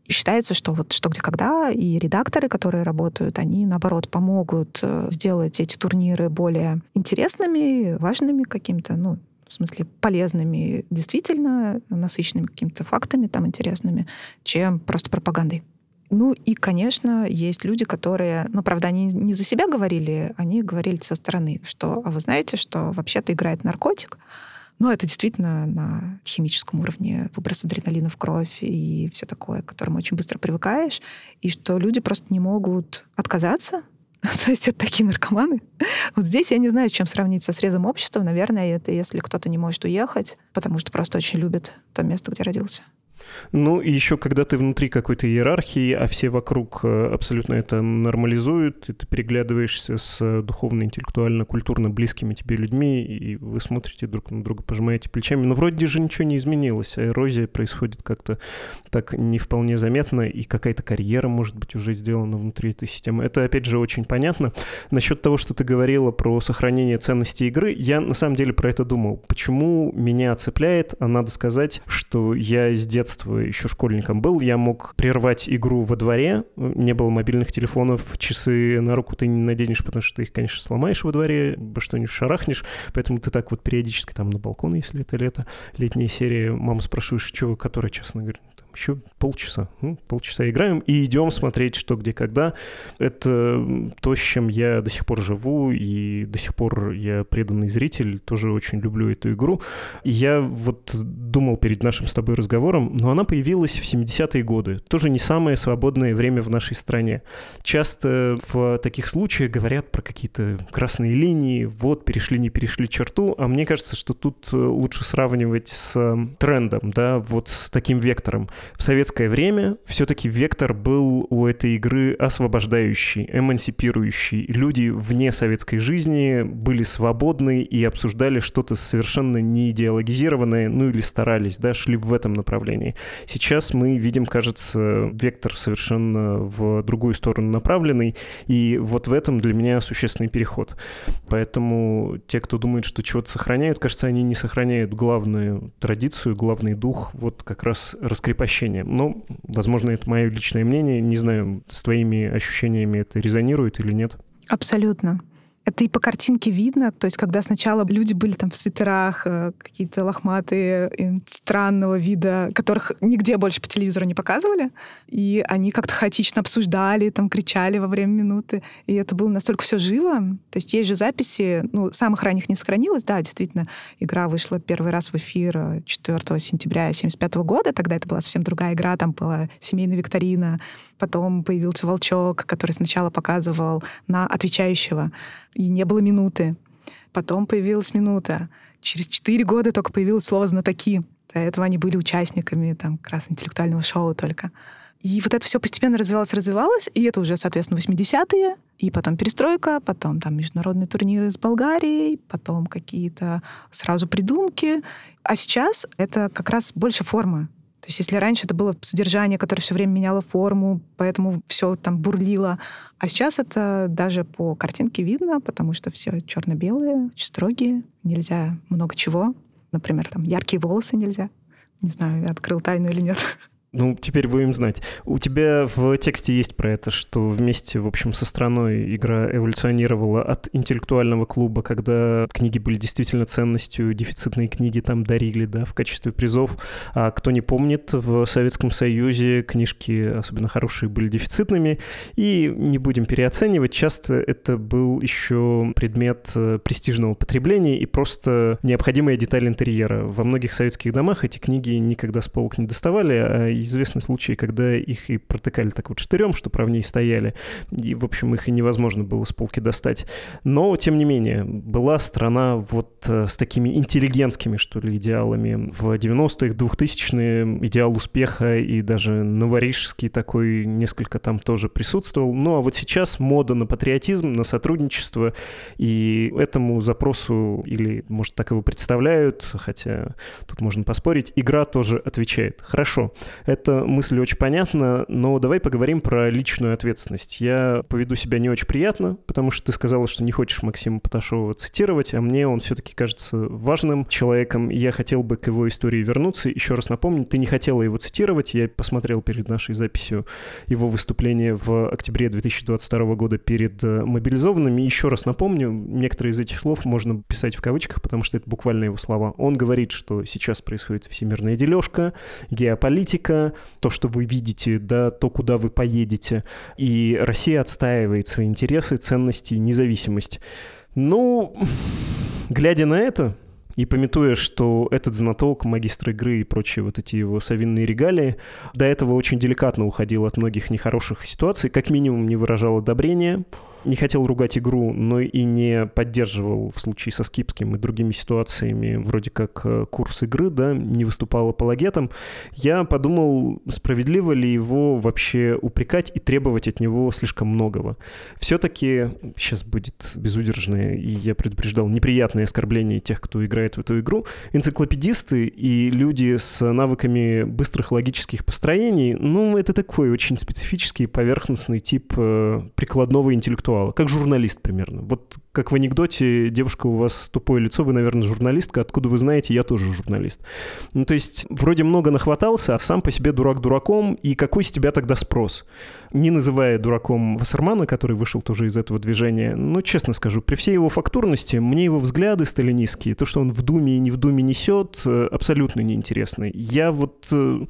И считается, что вот что где когда и редакторы, которые работают, они наоборот помогут э, сделать эти турниры более интересными, важными какими-то, ну, в смысле полезными, действительно насыщенными какими-то фактами там интересными, чем просто пропагандой. Ну и, конечно, есть люди, которые, ну, правда, они не за себя говорили, они говорили со стороны, что, а вы знаете, что вообще-то играет наркотик, но это действительно на химическом уровне выброс адреналина в кровь и все такое, к которому очень быстро привыкаешь, и что люди просто не могут отказаться то есть это такие наркоманы. Вот здесь я не знаю, с чем сравнить со срезом общества. Наверное, это если кто-то не может уехать, потому что просто очень любит то место, где родился. Ну, и еще когда ты внутри какой-то иерархии, а все вокруг э, абсолютно это нормализуют, и ты переглядываешься с духовно, интеллектуально, культурно близкими тебе людьми, и вы смотрите друг на друга, пожимаете плечами. Но вроде же ничего не изменилось, а эрозия происходит как-то так не вполне заметно, и какая-то карьера, может быть, уже сделана внутри этой системы. Это, опять же, очень понятно. Насчет того, что ты говорила про сохранение ценностей игры, я на самом деле про это думал. Почему меня цепляет, а надо сказать, что я с детства детства еще школьником был, я мог прервать игру во дворе, не было мобильных телефонов, часы на руку ты не наденешь, потому что ты их, конечно, сломаешь во дворе, что-нибудь шарахнешь, поэтому ты так вот периодически там на балкон, если это лето, летняя серия, мама спрашиваешь, что, который час? Она говорит, еще полчаса. Ну, полчаса играем и идем смотреть, что, где, когда. Это то, с чем я до сих пор живу, и до сих пор я преданный зритель, тоже очень люблю эту игру. И я вот думал перед нашим с тобой разговором, но она появилась в 70-е годы. Тоже не самое свободное время в нашей стране. Часто в таких случаях говорят про какие-то красные линии, вот, перешли, не перешли черту, а мне кажется, что тут лучше сравнивать с трендом, да, вот с таким вектором в советское время все-таки вектор был у этой игры освобождающий, эмансипирующий. Люди вне советской жизни были свободны и обсуждали что-то совершенно не идеологизированное, ну или старались, да, шли в этом направлении. Сейчас мы видим, кажется, вектор совершенно в другую сторону направленный, и вот в этом для меня существенный переход. Поэтому те, кто думает, что чего-то сохраняют, кажется, они не сохраняют главную традицию, главный дух, вот как раз раскрепощения ощущение. Ну, возможно, это мое личное мнение. Не знаю, с твоими ощущениями это резонирует или нет. Абсолютно. Это и по картинке видно, то есть когда сначала люди были там в свитерах, э, какие-то лохматые, странного вида, которых нигде больше по телевизору не показывали, и они как-то хаотично обсуждали, там кричали во время минуты, и это было настолько все живо. То есть есть же записи, ну, самых ранних не сохранилось, да, действительно, игра вышла первый раз в эфир 4 сентября 1975 года, тогда это была совсем другая игра, там была семейная викторина, потом появился волчок, который сначала показывал на отвечающего, и не было минуты. Потом появилась минута. Через четыре года только появилось слово «знатоки». До этого они были участниками там, как раз интеллектуального шоу только. И вот это все постепенно развивалось, развивалось, и это уже, соответственно, 80-е, и потом перестройка, потом там международные турниры с Болгарией, потом какие-то сразу придумки. А сейчас это как раз больше форма. То есть если раньше это было содержание, которое все время меняло форму, поэтому все там бурлило, а сейчас это даже по картинке видно, потому что все черно-белые, очень строгие, нельзя много чего. Например, там яркие волосы нельзя. Не знаю, я открыл тайну или нет. Ну, теперь будем знать. У тебя в тексте есть про это, что вместе, в общем, со страной игра эволюционировала от интеллектуального клуба, когда книги были действительно ценностью, дефицитные книги там дарили, да, в качестве призов. А кто не помнит, в Советском Союзе книжки, особенно хорошие, были дефицитными. И не будем переоценивать, часто это был еще предмет э, престижного потребления и просто необходимая деталь интерьера. Во многих советских домах эти книги никогда с полок не доставали, а известны случаи, когда их и протыкали так вот штырем, что правнее стояли, и, в общем, их и невозможно было с полки достать. Но, тем не менее, была страна вот э, с такими интеллигентскими, что ли, идеалами. В 90-х, 2000-е идеал успеха и даже новорижский такой несколько там тоже присутствовал. Ну, а вот сейчас мода на патриотизм, на сотрудничество, и этому запросу, или, может, так его представляют, хотя тут можно поспорить, игра тоже отвечает. Хорошо, эта мысль очень понятна, но давай поговорим про личную ответственность. Я поведу себя не очень приятно, потому что ты сказала, что не хочешь Максима Поташова цитировать, а мне он все-таки кажется важным человеком. Я хотел бы к его истории вернуться. Еще раз напомню, ты не хотела его цитировать. Я посмотрел перед нашей записью его выступление в октябре 2022 года перед э, мобилизованными. Еще раз напомню, некоторые из этих слов можно писать в кавычках, потому что это буквально его слова. Он говорит, что сейчас происходит всемирная дележка, геополитика, то, что вы видите, да, то, куда вы поедете. И Россия отстаивает свои интересы, ценности, независимость. Ну, глядя на это, и пометуя, что этот знаток, магистр игры и прочие вот эти его совинные регалии до этого очень деликатно уходил от многих нехороших ситуаций, как минимум не выражал одобрения, не хотел ругать игру, но и не поддерживал в случае со Скипским и другими ситуациями, вроде как э, курс игры, да, не выступал апологетом, я подумал, справедливо ли его вообще упрекать и требовать от него слишком многого. Все-таки сейчас будет безудержное, и я предупреждал, неприятное оскорбление тех, кто играет в эту игру. Энциклопедисты и люди с навыками быстрых логических построений, ну, это такой очень специфический поверхностный тип э, прикладного интеллектуала интеллектуала, как журналист примерно. Вот как в анекдоте, девушка, у вас тупое лицо, вы, наверное, журналистка, откуда вы знаете, я тоже журналист. Ну, то есть, вроде много нахватался, а сам по себе дурак дураком, и какой с тебя тогда спрос? Не называя дураком Вассермана, который вышел тоже из этого движения, но, честно скажу, при всей его фактурности, мне его взгляды сталинистские, то, что он в Думе и не в Думе несет, э, абсолютно неинтересны. Я вот э,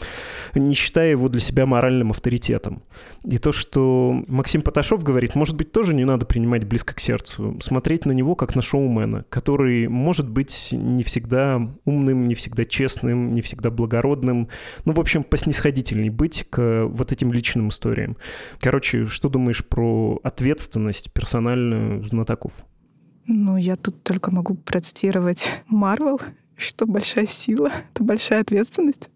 не считаю его для себя моральным авторитетом. И то, что Максим Поташов говорит, может быть, тоже не надо принимать близко к сердцу смотреть на него как на шоумена, который может быть не всегда умным, не всегда честным, не всегда благородным, ну, в общем, поснисходительней быть к вот этим личным историям. Короче, что думаешь про ответственность персональную знатоков? Ну, я тут только могу процитировать Марвел, что большая сила — это большая ответственность.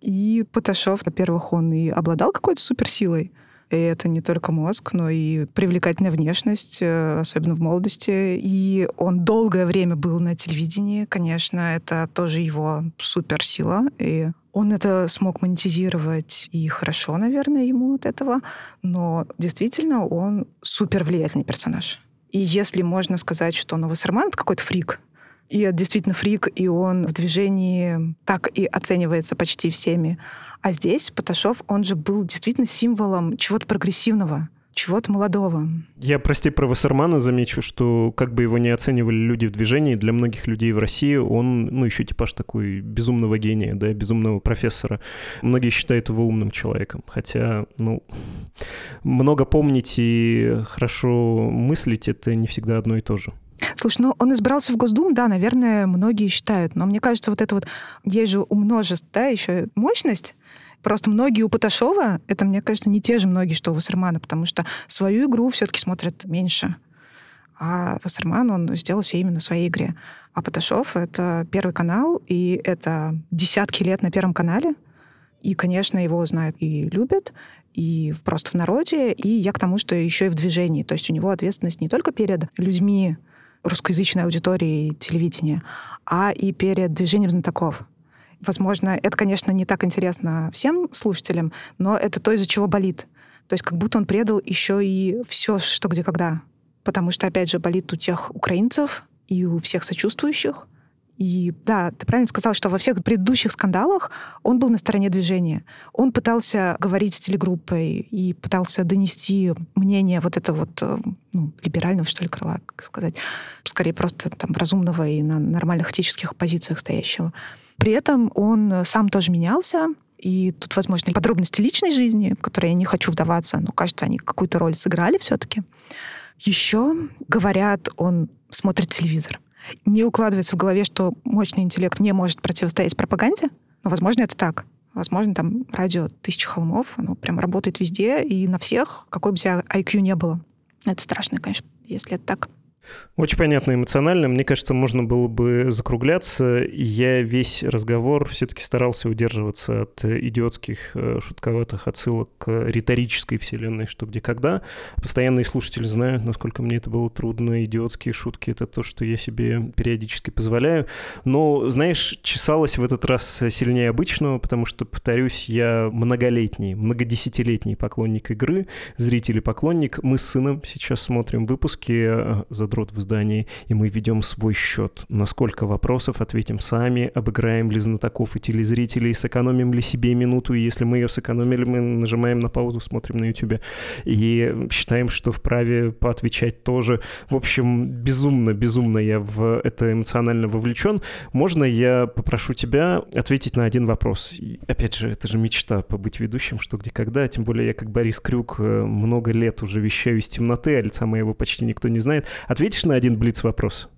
И Поташов, во-первых, он и обладал какой-то суперсилой, и это не только мозг, но и привлекательная внешность, э, особенно в молодости. И он долгое время был на телевидении, конечно, это тоже его суперсила. И он это смог монетизировать и хорошо, наверное, ему от этого. Но действительно он супер влиятельный персонаж. И если можно сказать, что Новосарман — это какой-то фрик, и это действительно фрик, и он в движении так и оценивается почти всеми, а здесь Поташов, он же был действительно символом чего-то прогрессивного, чего-то молодого. Я, прости, про Вассермана замечу, что как бы его не оценивали люди в движении, для многих людей в России он, ну, еще типаж такой безумного гения, да, безумного профессора. Многие считают его умным человеком, хотя, ну, много помнить и хорошо мыслить — это не всегда одно и то же. Слушай, ну он избрался в Госдуму, да, наверное, многие считают. Но мне кажется, вот это вот, есть же у множеств, да, еще мощность, Просто многие у Паташова, это, мне кажется, не те же многие, что у Вассермана, потому что свою игру все-таки смотрят меньше. А Вассерман, он сделал все именно своей игре. А Паташов — это Первый канал, и это десятки лет на Первом канале. И, конечно, его знают и любят, и просто в народе, и я к тому, что еще и в движении. То есть у него ответственность не только перед людьми русскоязычной аудитории телевидения, а и перед движением знатоков. Возможно, это, конечно, не так интересно всем слушателям, но это то, из-за чего болит. То есть как будто он предал еще и все, что где когда. Потому что, опять же, болит у тех украинцев и у всех сочувствующих, и да, ты правильно сказал, что во всех предыдущих скандалах он был на стороне движения. Он пытался говорить с телегруппой и пытался донести мнение вот этого вот э, ну, либерального, что ли, крыла, как сказать, скорее просто там разумного и на нормальных этических позициях стоящего. При этом он сам тоже менялся, и тут, возможно, подробности личной жизни, в которые я не хочу вдаваться, но, кажется, они какую-то роль сыграли все-таки. Еще, говорят, он смотрит телевизор не укладывается в голове, что мощный интеллект не может противостоять пропаганде. Но, возможно, это так. Возможно, там радио «Тысяча холмов», оно прям работает везде и на всех, какой бы у тебя IQ не было. Это страшно, конечно, если это так. Очень понятно эмоционально. Мне кажется, можно было бы закругляться. Я весь разговор все-таки старался удерживаться от идиотских, э, шутковатых отсылок к риторической вселенной «Что, где, когда». Постоянные слушатели знают, насколько мне это было трудно. Идиотские шутки — это то, что я себе периодически позволяю. Но, знаешь, чесалось в этот раз сильнее обычного, потому что, повторюсь, я многолетний, многодесятилетний поклонник игры, зритель и поклонник. Мы с сыном сейчас смотрим выпуски э, за задрот в здании, и мы ведем свой счет. На сколько вопросов ответим сами, обыграем ли знатоков и телезрителей, сэкономим ли себе минуту, и если мы ее сэкономили, мы нажимаем на паузу, смотрим на YouTube, и считаем, что вправе поотвечать тоже. В общем, безумно, безумно я в это эмоционально вовлечен. Можно я попрошу тебя ответить на один вопрос? И, опять же, это же мечта побыть ведущим, что где когда, тем более я как Борис Крюк э, много лет уже вещаю из темноты, а лица моего почти никто не знает. Ответишь на один блиц-вопрос?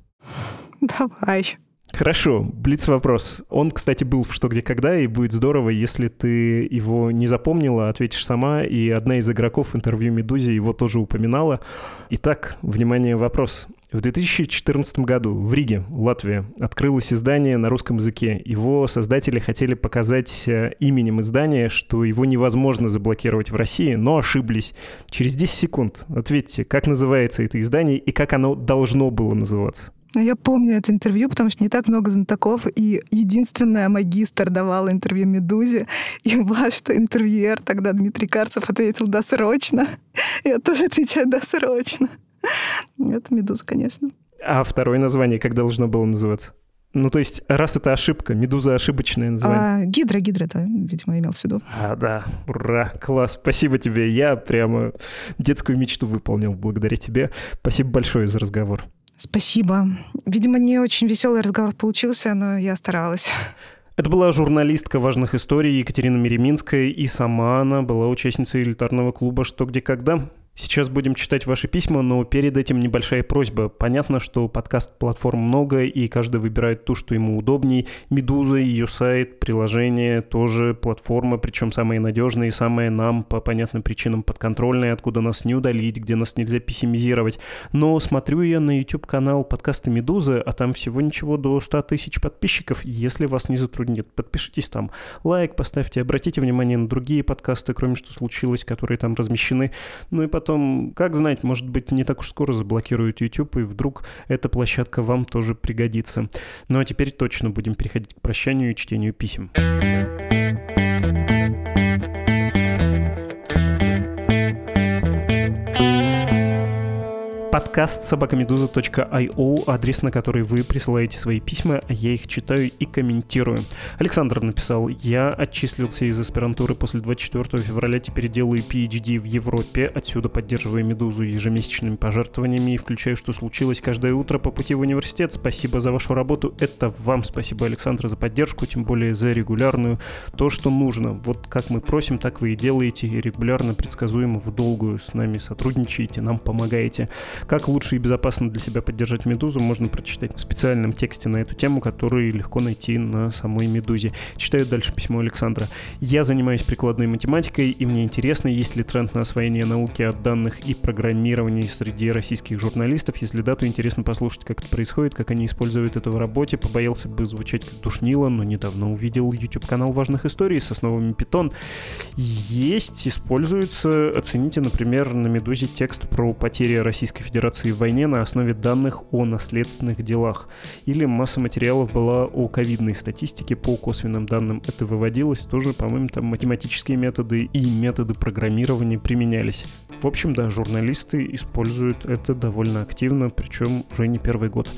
Давай. Хорошо, блиц-вопрос. Он, кстати, был в «Что, где, когда», и будет здорово, если ты его не запомнила, ответишь сама, и одна из игроков интервью «Медузе» его тоже упоминала. Итак, внимание, вопрос. В 2014 году в Риге, Латвия, открылось издание на русском языке. Его создатели хотели показать э, именем издания, что его невозможно заблокировать в России, но ошиблись. Через 10 секунд ответьте, как называется это издание и как оно должно было называться. Ну, я помню это интервью, потому что не так много знатоков, и единственная магистр давала интервью «Медузе», и ваш интервьюер тогда Дмитрий Карцев ответил «досрочно». Я тоже отвечаю «досрочно». Это «Медуза», конечно. А второе название как должно было называться? Ну, то есть, раз это ошибка, медуза ошибочное название. А, гидра, гидра, да, видимо, имел в виду. А, да, ура, класс, спасибо тебе. Я прямо детскую мечту выполнил благодаря тебе. Спасибо большое за разговор. Спасибо. Видимо, не очень веселый разговор получился, но я старалась. Это была журналистка важных историй Екатерина Мереминская, и сама она была участницей элитарного клуба «Что, где, когда». Сейчас будем читать ваши письма, но перед этим небольшая просьба. Понятно, что подкаст-платформ много, и каждый выбирает ту, что ему удобней. Медуза, ее сайт, приложение, тоже платформа, причем самые надежные, самые нам по понятным причинам подконтрольные, откуда нас не удалить, где нас нельзя пессимизировать. Но смотрю я на YouTube-канал подкаста Медузы, а там всего ничего до 100 тысяч подписчиков. Если вас не затруднит, подпишитесь там. Лайк поставьте, обратите внимание на другие подкасты, кроме что случилось, которые там размещены. Ну и потом потом, как знать, может быть, не так уж скоро заблокируют YouTube, и вдруг эта площадка вам тоже пригодится. Ну а теперь точно будем переходить к прощанию и чтению писем. Подкаст собакамедуза.io, адрес, на который вы присылаете свои письма, я их читаю и комментирую. Александр написал, я отчислился из аспирантуры после 24 февраля, теперь делаю PhD в Европе, отсюда поддерживаю Медузу ежемесячными пожертвованиями и включаю, что случилось каждое утро по пути в университет. Спасибо за вашу работу, это вам спасибо, Александр, за поддержку, тем более за регулярную, то, что нужно. Вот как мы просим, так вы и делаете, регулярно, предсказуемо, в долгую с нами сотрудничаете, нам помогаете. Как лучше и безопасно для себя поддержать Медузу, можно прочитать в специальном тексте на эту тему, который легко найти на самой Медузе. Читаю дальше письмо Александра. Я занимаюсь прикладной математикой, и мне интересно, есть ли тренд на освоение науки от данных и программирования среди российских журналистов. Если да, то интересно послушать, как это происходит, как они используют это в работе. Побоялся бы звучать как душнило, но недавно увидел YouTube-канал важных историй с основами Python. Есть, используется. Оцените, например, на Медузе текст про потери Российской Федерации в войне на основе данных о наследственных делах. Или масса материалов была о ковидной статистике по косвенным данным. Это выводилось тоже, по-моему, там математические методы и методы программирования применялись. В общем, да, журналисты используют это довольно активно, причем уже не первый год.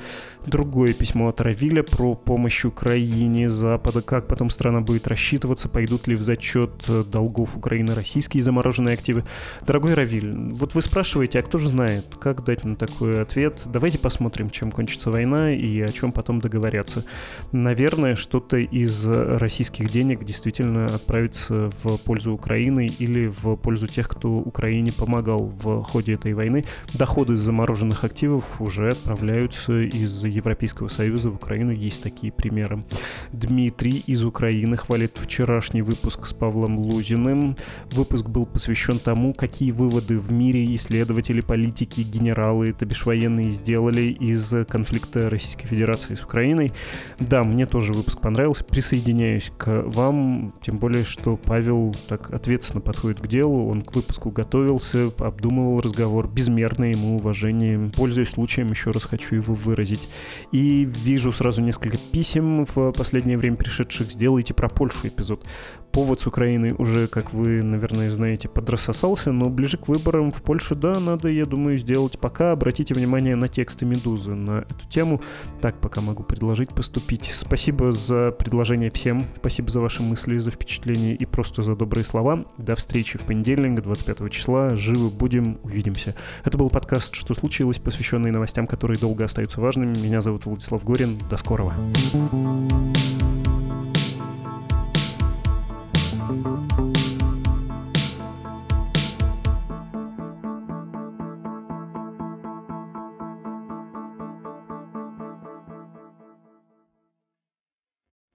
Другое письмо от Равиля про помощь Украине, Запада, как потом страна будет рассчитываться, пойдут ли в зачет долгов Украины российские замороженные активы. Дорогой Равиль, вот вы спрашиваете, а кто же знает, как дать на такой ответ? Давайте посмотрим, чем кончится война и о чем потом договорятся. Наверное, что-то из российских денег действительно отправится в пользу Украины или в пользу тех, кто Украине помогал в ходе этой войны. Доходы из замороженных активов уже отправляются из Европейского Союза в Украину. Есть такие примеры. Дмитрий из Украины хвалит вчерашний выпуск с Павлом Лузиным. Выпуск был посвящен тому, какие выводы в мире исследователи, политики, генералы, то бишь военные, сделали из конфликта Российской Федерации с Украиной. Да, мне тоже выпуск понравился. Присоединяюсь к вам, тем более, что Павел так ответственно подходит к делу. Он к выпуску готовился, обдумывал разговор, безмерное ему уважение. Пользуясь случаем, еще раз хочу его выразить. И вижу сразу несколько писем в последнее время пришедших. Сделайте про Польшу эпизод. Повод с Украиной уже, как вы, наверное, знаете, подрассосался, но ближе к выборам в Польшу, да, надо, я думаю, сделать. Пока обратите внимание на тексты «Медузы» на эту тему. Так пока могу предложить поступить. Спасибо за предложение всем. Спасибо за ваши мысли, за впечатления и просто за добрые слова. До встречи в понедельник, 25 числа. Живы будем, увидимся. Это был подкаст «Что случилось?», посвященный новостям, которые долго остаются важными. Меня зовут Владислав Горин. До скорого.